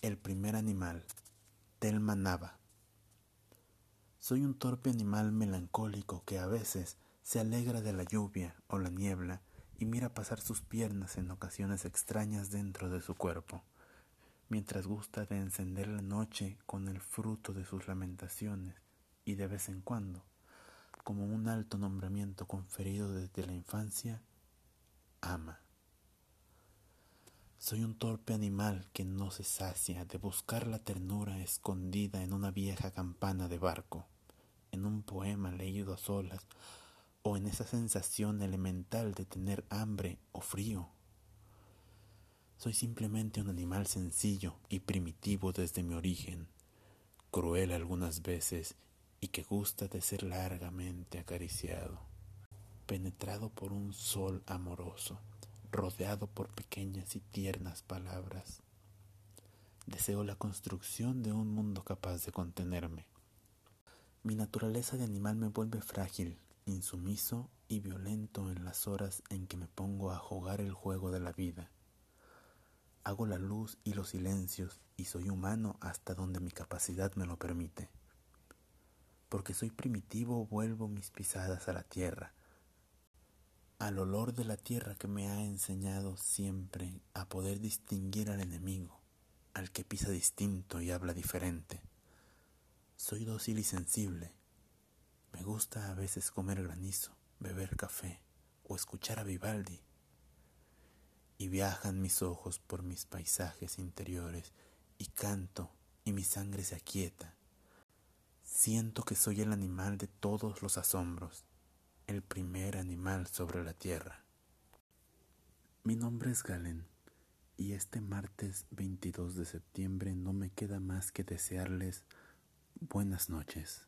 El primer animal, Telma Nava. Soy un torpe animal melancólico que a veces se alegra de la lluvia o la niebla y mira pasar sus piernas en ocasiones extrañas dentro de su cuerpo, mientras gusta de encender la noche con el fruto de sus lamentaciones y de vez en cuando, como un alto nombramiento conferido desde la infancia, ama. Soy un torpe animal que no se sacia de buscar la ternura escondida en una vieja campana de barco, en un poema leído a solas, o en esa sensación elemental de tener hambre o frío. Soy simplemente un animal sencillo y primitivo desde mi origen, cruel algunas veces y que gusta de ser largamente acariciado, penetrado por un sol amoroso rodeado por pequeñas y tiernas palabras. Deseo la construcción de un mundo capaz de contenerme. Mi naturaleza de animal me vuelve frágil, insumiso y violento en las horas en que me pongo a jugar el juego de la vida. Hago la luz y los silencios y soy humano hasta donde mi capacidad me lo permite. Porque soy primitivo vuelvo mis pisadas a la tierra, al olor de la tierra que me ha enseñado siempre a poder distinguir al enemigo, al que pisa distinto y habla diferente. Soy dócil y sensible. Me gusta a veces comer granizo, beber café o escuchar a Vivaldi. Y viajan mis ojos por mis paisajes interiores y canto y mi sangre se aquieta. Siento que soy el animal de todos los asombros el primer animal sobre la tierra. Mi nombre es Galen y este martes 22 de septiembre no me queda más que desearles buenas noches.